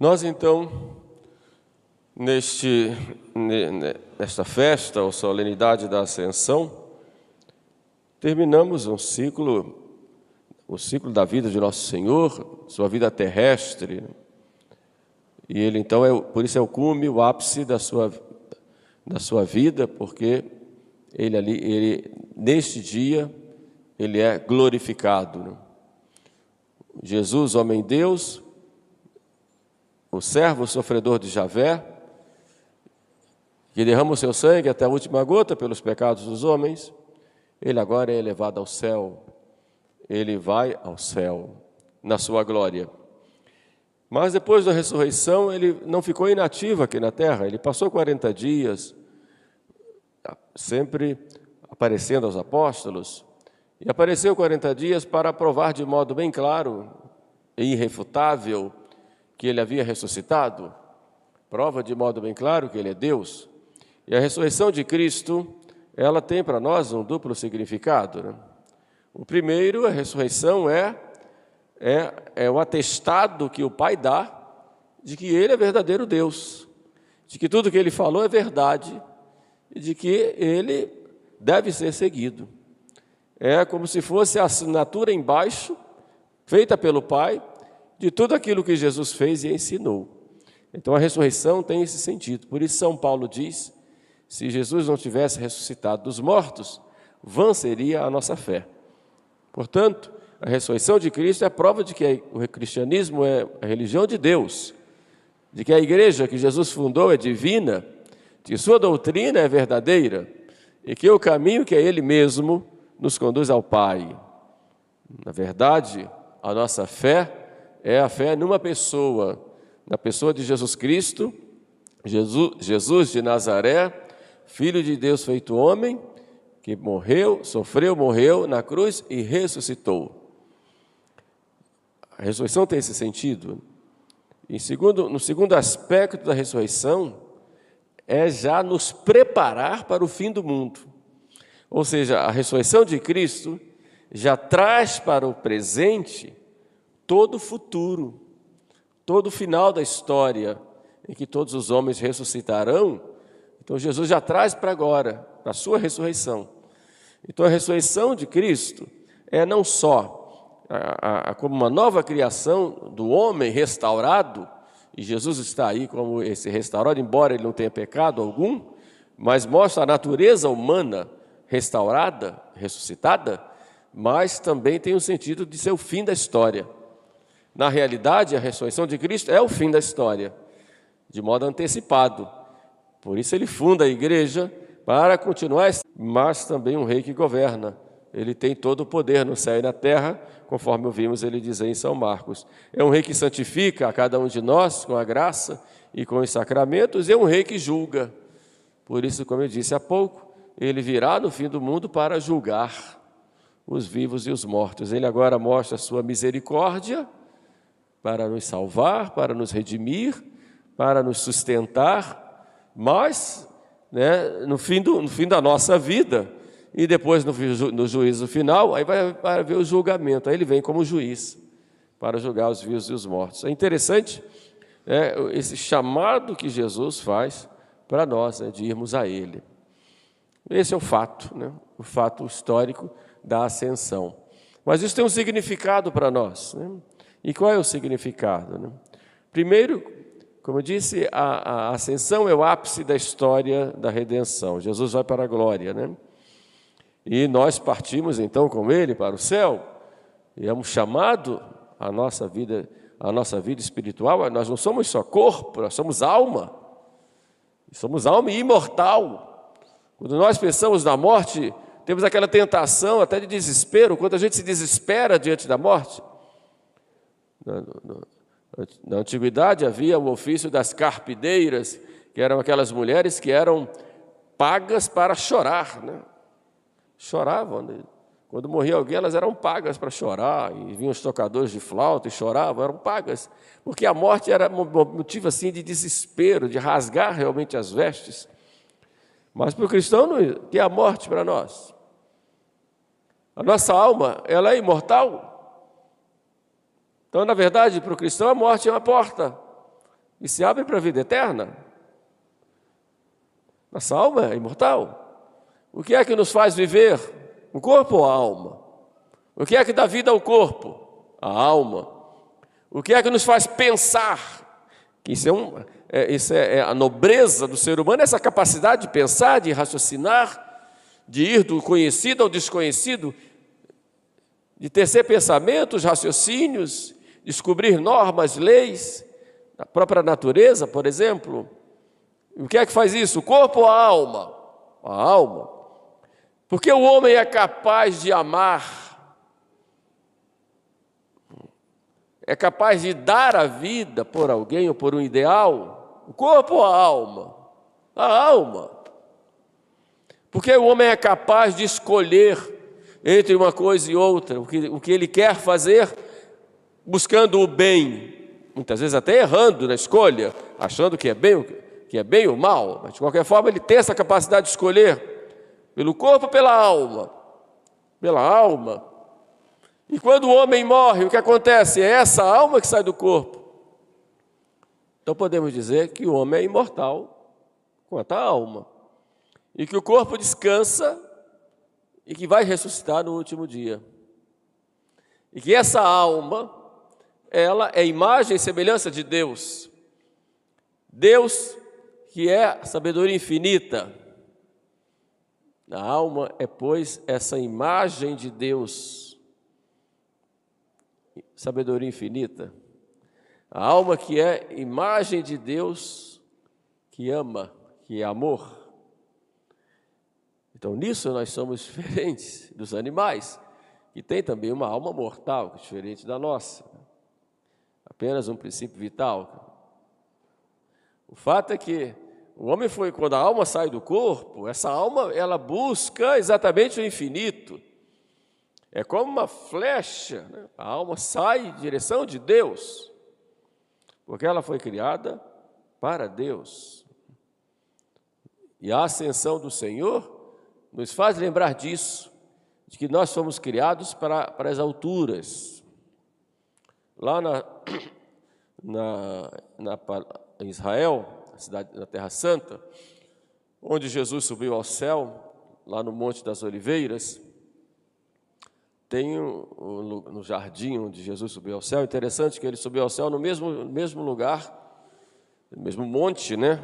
Nós então, neste, nesta festa ou solenidade da Ascensão, terminamos um ciclo, o ciclo da vida de Nosso Senhor, sua vida terrestre. E ele então é, por isso é o cume, o ápice da sua, da sua vida, porque ele ali, ele neste dia, ele é glorificado. Né? Jesus, homem Deus, o servo sofredor de Javé, que derrama o seu sangue até a última gota pelos pecados dos homens, ele agora é elevado ao céu, ele vai ao céu na sua glória. Mas depois da ressurreição, ele não ficou inativo aqui na terra, ele passou 40 dias, sempre aparecendo aos apóstolos, e apareceu 40 dias para provar de modo bem claro e irrefutável que ele havia ressuscitado, prova de modo bem claro que ele é Deus. E a ressurreição de Cristo, ela tem para nós um duplo significado. Né? O primeiro, a ressurreição é, é, é o atestado que o Pai dá de que ele é verdadeiro Deus, de que tudo que ele falou é verdade e de que ele deve ser seguido. É como se fosse a assinatura embaixo, feita pelo Pai, de tudo aquilo que Jesus fez e ensinou. Então a ressurreição tem esse sentido. Por isso São Paulo diz: se Jesus não tivesse ressuscitado dos mortos, vã seria a nossa fé. Portanto, a ressurreição de Cristo é a prova de que o cristianismo é a religião de Deus, de que a igreja que Jesus fundou é divina, que sua doutrina é verdadeira e que o caminho que é Ele mesmo nos conduz ao Pai. Na verdade, a nossa fé é a fé numa pessoa, na pessoa de Jesus Cristo, Jesus, Jesus de Nazaré, Filho de Deus feito homem, que morreu, sofreu, morreu na cruz e ressuscitou. A ressurreição tem esse sentido. E segundo, no segundo aspecto da ressurreição, é já nos preparar para o fim do mundo. Ou seja, a ressurreição de Cristo já traz para o presente todo o futuro, todo o final da história, em que todos os homens ressuscitarão, então Jesus já traz para agora, para a sua ressurreição. Então a ressurreição de Cristo é não só a, a, como uma nova criação do homem restaurado, e Jesus está aí como esse restaurado, embora ele não tenha pecado algum, mas mostra a natureza humana restaurada, ressuscitada, mas também tem o sentido de ser o fim da história. Na realidade, a ressurreição de Cristo é o fim da história, de modo antecipado. Por isso ele funda a igreja para continuar, mas também um rei que governa. Ele tem todo o poder no céu e na terra, conforme ouvimos ele dizer em São Marcos. É um rei que santifica a cada um de nós com a graça e com os sacramentos, e é um rei que julga. Por isso, como eu disse há pouco, ele virá no fim do mundo para julgar os vivos e os mortos. Ele agora mostra a sua misericórdia para nos salvar, para nos redimir, para nos sustentar, mas né, no, fim do, no fim da nossa vida, e depois no, no juízo final, aí vai para ver o julgamento, aí ele vem como juiz para julgar os vivos e os mortos. É interessante né, esse chamado que Jesus faz para nós, né, de irmos a Ele. Esse é o fato, né, o fato histórico da ascensão. Mas isso tem um significado para nós. Né? E qual é o significado? Né? Primeiro, como eu disse, a, a, ascensão é o ápice da história da redenção. Jesus vai para a glória, né? E nós partimos então com ele para o céu. E é um chamado à nossa vida, à nossa vida espiritual. Nós não somos só corpo, nós somos alma. Somos alma imortal. Quando nós pensamos na morte, temos aquela tentação até de desespero, quando a gente se desespera diante da morte. Na antiguidade havia o ofício das carpideiras, que eram aquelas mulheres que eram pagas para chorar. Né? Choravam. Né? Quando morria alguém, elas eram pagas para chorar, e vinham os tocadores de flauta e choravam, eram pagas, porque a morte era motivo assim de desespero, de rasgar realmente as vestes. Mas para o cristão, o que é a morte para nós? A nossa alma, ela é imortal? Então, na verdade, para o cristão, a morte é uma porta. e se abrem para a vida eterna. Nossa alma é imortal. O que é que nos faz viver? O corpo ou a alma? O que é que dá vida ao corpo? A alma. O que é que nos faz pensar? Que isso é, um, é, isso é, é a nobreza do ser humano, essa capacidade de pensar, de raciocinar, de ir do conhecido ao desconhecido, de tecer pensamentos, raciocínios, descobrir normas, leis, da própria natureza, por exemplo. O que é que faz isso? O corpo ou a alma? A alma. Porque o homem é capaz de amar, é capaz de dar a vida por alguém ou por um ideal? O corpo ou a alma? A alma. Porque o homem é capaz de escolher entre uma coisa e outra, o que, o que ele quer fazer, buscando o bem, muitas vezes até errando na escolha, achando que é bem, que é bem ou mal, mas de qualquer forma ele tem essa capacidade de escolher pelo corpo ou pela alma. Pela alma. E quando o homem morre, o que acontece? É essa alma que sai do corpo. Então podemos dizer que o homem é imortal quanto a alma. E que o corpo descansa e que vai ressuscitar no último dia. E que essa alma, ela é imagem e semelhança de Deus. Deus que é sabedoria infinita. A alma é, pois, essa imagem de Deus, sabedoria infinita. A alma que é imagem de Deus, que ama, que é amor. Então, nisso nós somos diferentes dos animais, que tem também uma alma mortal, é diferente da nossa. Apenas um princípio vital. O fato é que o homem foi, quando a alma sai do corpo, essa alma ela busca exatamente o infinito. É como uma flecha, né? a alma sai em direção de Deus, porque ela foi criada para Deus. E a ascensão do Senhor nos faz lembrar disso, de que nós fomos criados para, para as alturas. Lá na, na, na, em Israel, na, cidade, na Terra Santa, onde Jesus subiu ao céu, lá no Monte das Oliveiras, tem no jardim onde Jesus subiu ao céu, interessante que ele subiu ao céu no mesmo, mesmo lugar, no mesmo monte, né?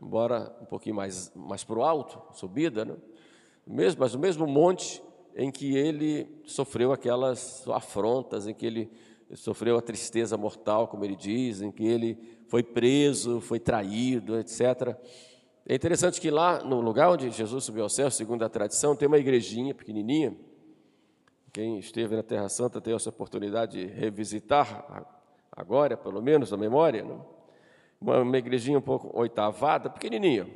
embora um pouquinho mais, mais para o alto, subida, né? mesmo, mas o mesmo monte em que ele sofreu aquelas afrontas, em que sofreu a tristeza mortal, como ele diz, em que ele foi preso, foi traído, etc. É interessante que lá no lugar onde Jesus subiu ao céu, segundo a tradição, tem uma igrejinha pequenininha. Quem esteve na Terra Santa tem essa oportunidade de revisitar agora, pelo menos, a memória. Uma, uma igrejinha um pouco oitavada, pequenininha.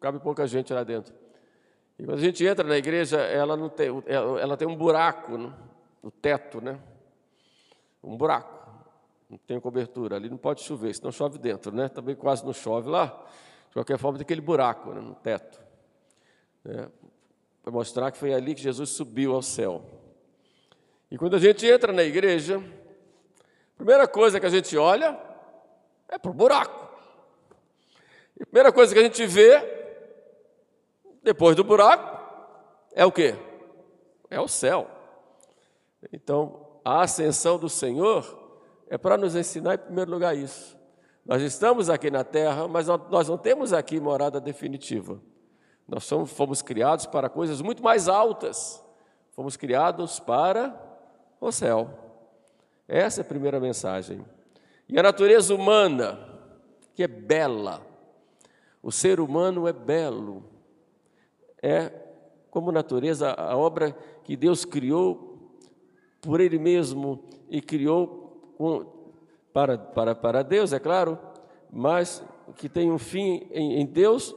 Cabe pouca gente lá dentro. E quando a gente entra na igreja, ela, não tem, ela tem um buraco no, no teto, né? Um buraco. Não tem cobertura. Ali não pode chover, senão chove dentro, né? Também quase não chove lá. De qualquer forma, tem aquele buraco né, no teto. Né? Para mostrar que foi ali que Jesus subiu ao céu. E quando a gente entra na igreja, a primeira coisa que a gente olha é para o buraco. E a primeira coisa que a gente vê depois do buraco, é o que? É o céu. Então, a ascensão do Senhor é para nos ensinar, em primeiro lugar, isso. Nós estamos aqui na terra, mas nós não temos aqui morada definitiva. Nós somos, fomos criados para coisas muito mais altas. Fomos criados para o céu. Essa é a primeira mensagem. E a natureza humana, que é bela. O ser humano é belo é, como natureza, a obra que Deus criou por Ele mesmo e criou para, para, para Deus, é claro, mas que tem um fim em, em Deus,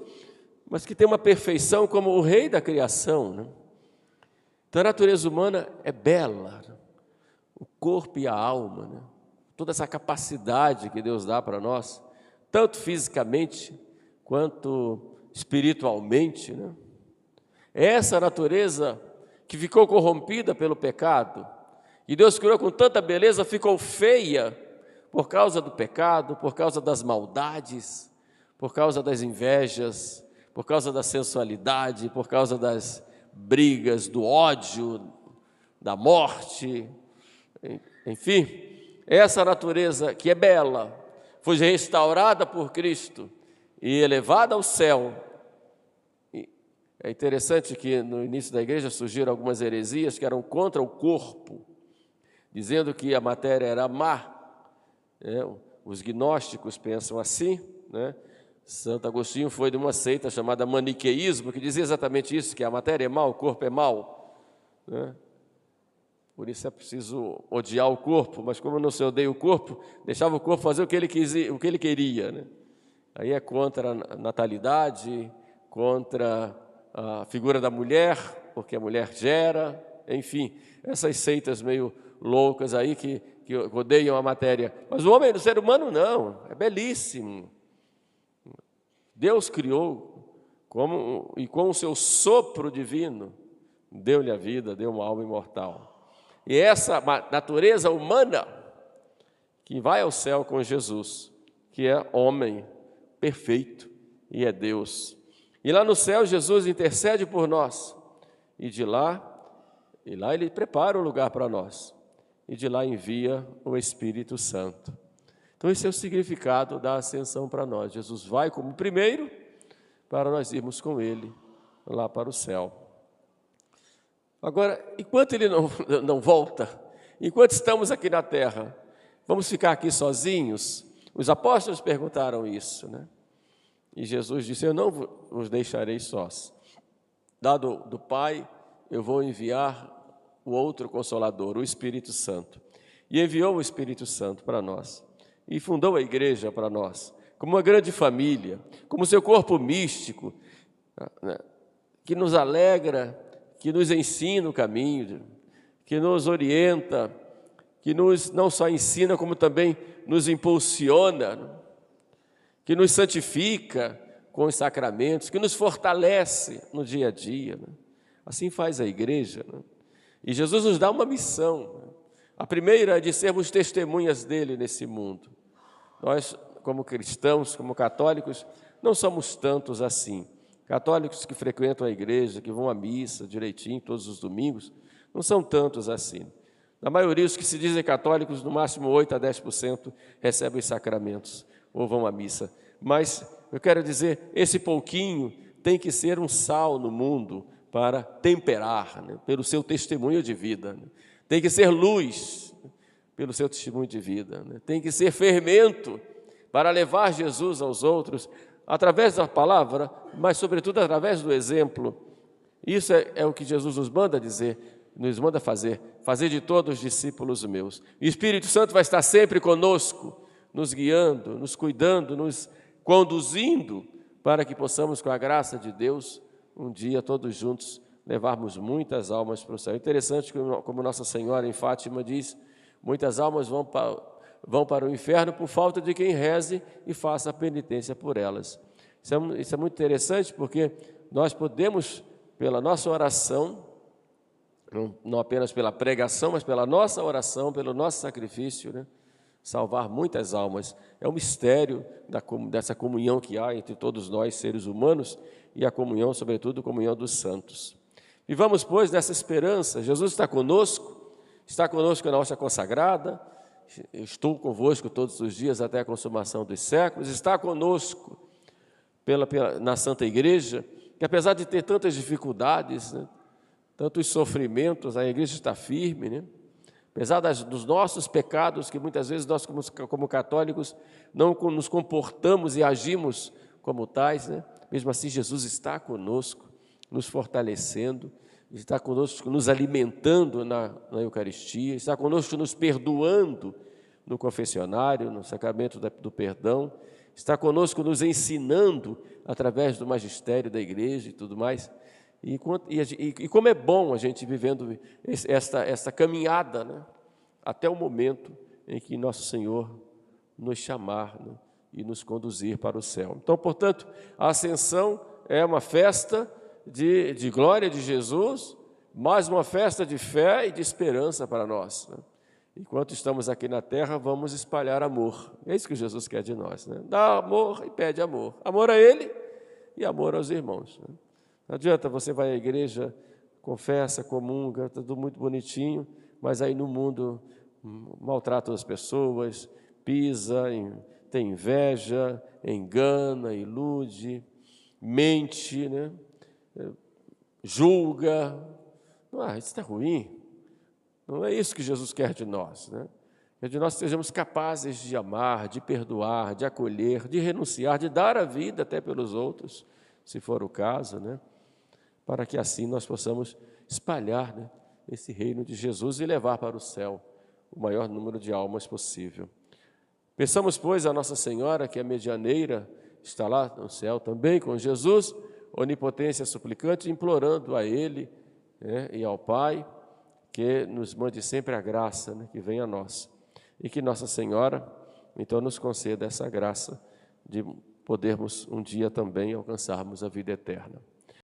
mas que tem uma perfeição como o Rei da criação. Né? Então a natureza humana é bela, né? o corpo e a alma, né? toda essa capacidade que Deus dá para nós, tanto fisicamente quanto espiritualmente, né? Essa natureza que ficou corrompida pelo pecado, e Deus criou com tanta beleza, ficou feia, por causa do pecado, por causa das maldades, por causa das invejas, por causa da sensualidade, por causa das brigas, do ódio, da morte, enfim, essa natureza que é bela, foi restaurada por Cristo e elevada ao céu. É interessante que no início da igreja surgiram algumas heresias que eram contra o corpo, dizendo que a matéria era má. É, os gnósticos pensam assim, né? Santo Agostinho foi de uma seita chamada maniqueísmo, que dizia exatamente isso, que a matéria é má, o corpo é mau. Né? Por isso é preciso odiar o corpo, mas como não se odeia o corpo, deixava o corpo fazer o que ele, quis, o que ele queria. Né? Aí é contra a natalidade, contra a figura da mulher, porque a mulher gera, enfim, essas seitas meio loucas aí que, que odeiam a matéria. Mas o homem, o ser humano, não, é belíssimo. Deus criou como, e com o seu sopro divino, deu-lhe a vida, deu uma alma imortal. E essa natureza humana que vai ao céu com Jesus, que é homem perfeito e é Deus. E lá no céu Jesus intercede por nós. E de lá, e lá ele prepara o lugar para nós. E de lá envia o Espírito Santo. Então, esse é o significado da ascensão para nós. Jesus vai como primeiro, para nós irmos com Ele lá para o céu. Agora, enquanto Ele não, não volta, enquanto estamos aqui na terra, vamos ficar aqui sozinhos? Os apóstolos perguntaram isso, né? E Jesus disse: Eu não vos deixarei sós. Dado do Pai, eu vou enviar o outro consolador, o Espírito Santo. E enviou o Espírito Santo para nós e fundou a igreja para nós, como uma grande família, como seu corpo místico, né, que nos alegra, que nos ensina o caminho, que nos orienta, que nos não só ensina, como também nos impulsiona, né, que nos santifica com os sacramentos, que nos fortalece no dia a dia. Né. Assim faz a igreja. E Jesus nos dá uma missão. A primeira é de sermos testemunhas dele nesse mundo. Nós, como cristãos, como católicos, não somos tantos assim. Católicos que frequentam a igreja, que vão à missa direitinho todos os domingos, não são tantos assim. Na maioria, os que se dizem católicos, no máximo 8 a 10% recebem os sacramentos ou vão à missa. Mas eu quero dizer, esse pouquinho tem que ser um sal no mundo para temperar, né, pelo seu testemunho de vida. Né. Tem que ser luz pelo seu testemunho de vida. Né? Tem que ser fermento para levar Jesus aos outros, através da palavra, mas sobretudo através do exemplo. Isso é, é o que Jesus nos manda dizer, nos manda fazer, fazer de todos os discípulos meus. O Espírito Santo vai estar sempre conosco, nos guiando, nos cuidando, nos conduzindo, para que possamos, com a graça de Deus, um dia todos juntos levarmos muitas almas para o céu. Interessante como Nossa Senhora em Fátima diz Muitas almas vão para, vão para o inferno por falta de quem reze e faça penitência por elas. Isso é, isso é muito interessante porque nós podemos, pela nossa oração, não, não, apenas pela pregação, mas pela nossa oração, pelo nosso sacrifício, né? Salvar muitas almas. É o mistério da, dessa comunhão que há entre todos nós, seres humanos, e a comunhão, sobretudo, a comunhão dos santos. E vamos, pois, nessa esperança. Jesus está conosco, está conosco na nossa consagrada, estou convosco todos os dias até a consumação dos séculos, está conosco pela, pela na Santa Igreja, que apesar de ter tantas dificuldades, né, tantos sofrimentos, a igreja está firme, né? Apesar das, dos nossos pecados, que muitas vezes nós, como, como católicos, não nos comportamos e agimos como tais, né? mesmo assim, Jesus está conosco, nos fortalecendo, está conosco nos alimentando na, na Eucaristia, está conosco nos perdoando no confessionário, no sacramento do perdão, está conosco nos ensinando através do magistério da igreja e tudo mais. E, e, e como é bom a gente vivendo esta, esta caminhada né, até o momento em que Nosso Senhor nos chamar né, e nos conduzir para o céu. Então, portanto, a ascensão é uma festa de, de glória de Jesus, mais uma festa de fé e de esperança para nós. Né? enquanto estamos aqui na terra, vamos espalhar amor. É isso que Jesus quer de nós, né? Dá amor e pede amor. Amor a Ele e amor aos irmãos. Né? Não adianta você vai à igreja, confessa, comunga, tudo muito bonitinho, mas aí no mundo hum, maltrata as pessoas, pisa, tem inveja, engana, ilude, mente, né? julga. Ah, isso está ruim. Não é isso que Jesus quer de nós. Né? Quer de nós sejamos capazes de amar, de perdoar, de acolher, de renunciar, de dar a vida até pelos outros, se for o caso, né? Para que assim nós possamos espalhar né, esse reino de Jesus e levar para o céu o maior número de almas possível. Pensamos, pois, a Nossa Senhora, que é medianeira, está lá no céu também com Jesus, onipotência suplicante, implorando a Ele né, e ao Pai que nos mande sempre a graça né, que vem a nós. E que Nossa Senhora, então, nos conceda essa graça de podermos um dia também alcançarmos a vida eterna.